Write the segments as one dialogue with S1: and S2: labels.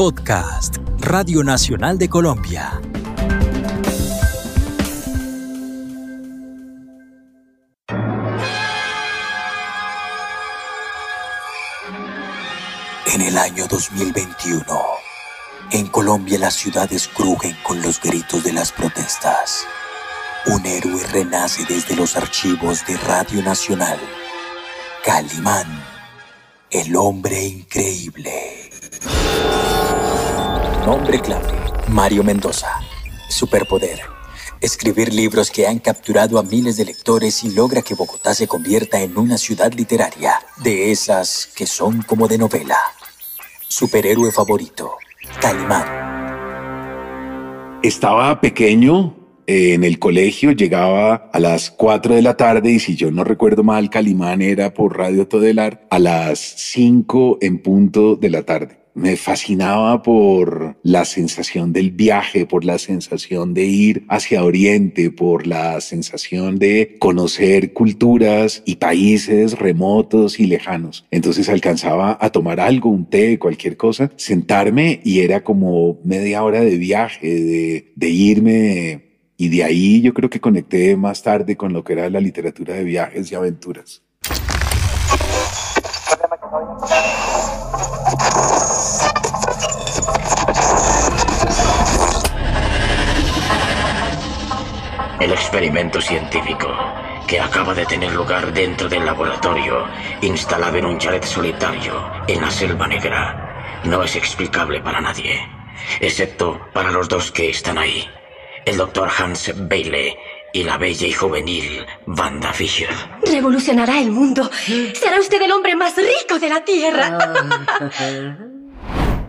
S1: Podcast, Radio Nacional de Colombia. En el año 2021, en Colombia las ciudades crujen con los gritos de las protestas. Un héroe renace desde los archivos de Radio Nacional. Calimán, el hombre increíble. Nombre clave, Mario Mendoza. Superpoder. Escribir libros que han capturado a miles de lectores y logra que Bogotá se convierta en una ciudad literaria, de esas que son como de novela. Superhéroe favorito, Calimán.
S2: Estaba pequeño eh, en el colegio, llegaba a las 4 de la tarde y si yo no recuerdo mal, Calimán era por Radio Todelar a las 5 en punto de la tarde me fascinaba por la sensación del viaje, por la sensación de ir hacia Oriente, por la sensación de conocer culturas y países remotos y lejanos. Entonces alcanzaba a tomar algo, un té, cualquier cosa, sentarme y era como media hora de viaje, de, de irme. Y de ahí yo creo que conecté más tarde con lo que era la literatura de viajes y aventuras.
S3: El experimento científico que acaba de tener lugar dentro del laboratorio, instalado en un chalet solitario en la Selva Negra, no es explicable para nadie, excepto para los dos que están ahí, el doctor Hans Bailey y la bella y juvenil Wanda Fisher.
S4: Revolucionará el mundo. Será usted el hombre más rico de la Tierra.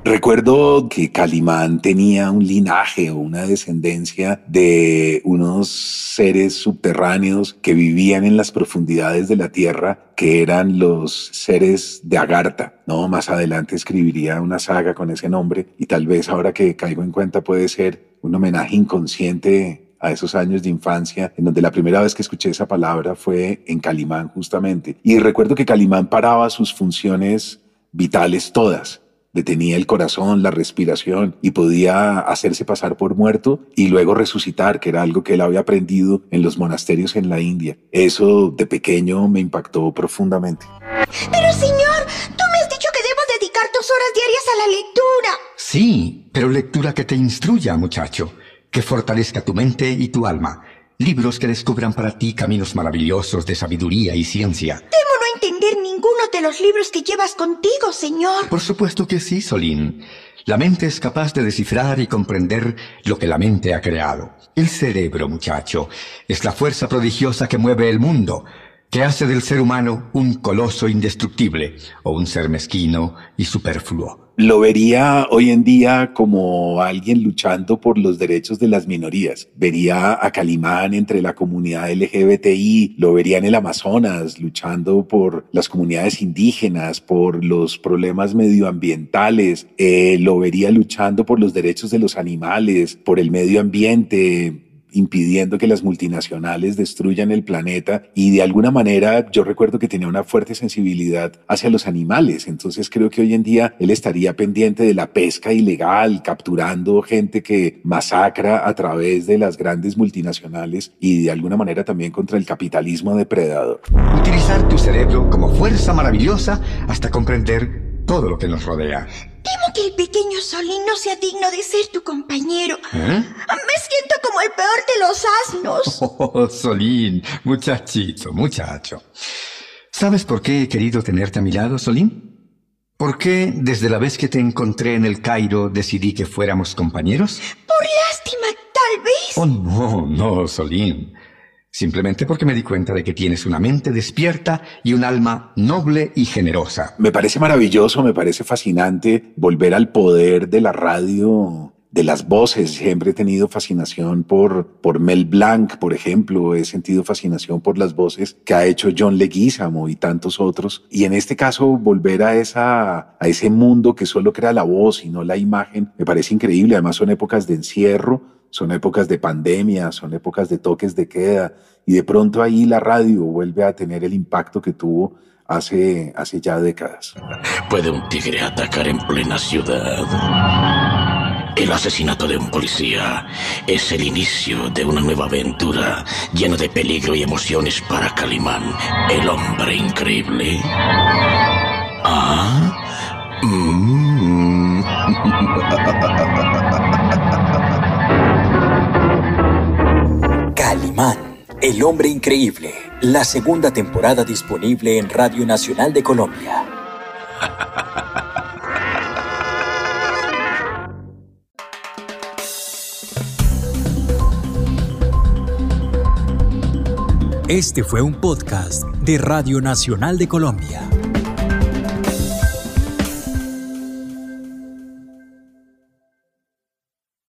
S2: Recuerdo que Calimán tenía un linaje o una descendencia de unos seres subterráneos que vivían en las profundidades de la tierra, que eran los seres de Agartha. No, más adelante escribiría una saga con ese nombre y tal vez ahora que caigo en cuenta puede ser un homenaje inconsciente a esos años de infancia, en donde la primera vez que escuché esa palabra fue en Calimán justamente. Y recuerdo que Calimán paraba sus funciones vitales todas detenía el corazón, la respiración y podía hacerse pasar por muerto y luego resucitar, que era algo que él había aprendido en los monasterios en la India. Eso de pequeño me impactó profundamente.
S5: Pero señor, tú me has dicho que debo dedicar dos horas diarias a la lectura.
S6: Sí, pero lectura que te instruya, muchacho, que fortalezca tu mente y tu alma. Libros que descubran para ti caminos maravillosos de sabiduría y ciencia.
S5: Temo no entender ninguno de los libros que llevas contigo, señor.
S6: Por supuesto que sí, Solín. La mente es capaz de descifrar y comprender lo que la mente ha creado. El cerebro, muchacho, es la fuerza prodigiosa que mueve el mundo, que hace del ser humano un coloso indestructible o un ser mezquino y superfluo
S2: lo vería hoy en día como alguien luchando por los derechos de las minorías. Vería a Calimán entre la comunidad LGBTI, lo vería en el Amazonas luchando por las comunidades indígenas, por los problemas medioambientales, eh, lo vería luchando por los derechos de los animales, por el medio ambiente, impidiendo que las multinacionales destruyan el planeta y de alguna manera yo recuerdo que tenía una fuerte sensibilidad hacia los animales, entonces creo que hoy en día él estaría pendiente de la pesca ilegal, capturando gente que masacra a través de las grandes multinacionales y de alguna manera también contra el capitalismo depredador.
S6: Utilizar tu cerebro como fuerza maravillosa hasta comprender todo lo que nos rodea.
S5: Temo que el pequeño Solín no sea digno de ser tu compañero. ¿Eh? Me siento como el peor de los asnos.
S6: Oh, Solín, muchachito, muchacho. ¿Sabes por qué he querido tenerte a mi lado, Solín? ¿Por qué desde la vez que te encontré en el Cairo decidí que fuéramos compañeros?
S5: Por lástima, tal vez.
S6: Oh, no, no, Solín simplemente porque me di cuenta de que tienes una mente despierta y un alma noble y generosa.
S2: Me parece maravilloso, me parece fascinante volver al poder de la radio, de las voces. Siempre he tenido fascinación por, por Mel Blanc, por ejemplo, he sentido fascinación por las voces que ha hecho John Leguizamo y tantos otros. Y en este caso, volver a, esa, a ese mundo que solo crea la voz y no la imagen, me parece increíble. Además son épocas de encierro son épocas de pandemia, son épocas de toques de queda y de pronto ahí la radio vuelve a tener el impacto que tuvo hace, hace ya décadas.
S3: ¿Puede un tigre atacar en plena ciudad? El asesinato de un policía es el inicio de una nueva aventura llena de peligro y emociones para Calimán, el hombre increíble. Ah. Mm.
S1: El hombre increíble. La segunda temporada disponible en Radio Nacional de Colombia. Este fue un podcast de Radio Nacional de Colombia.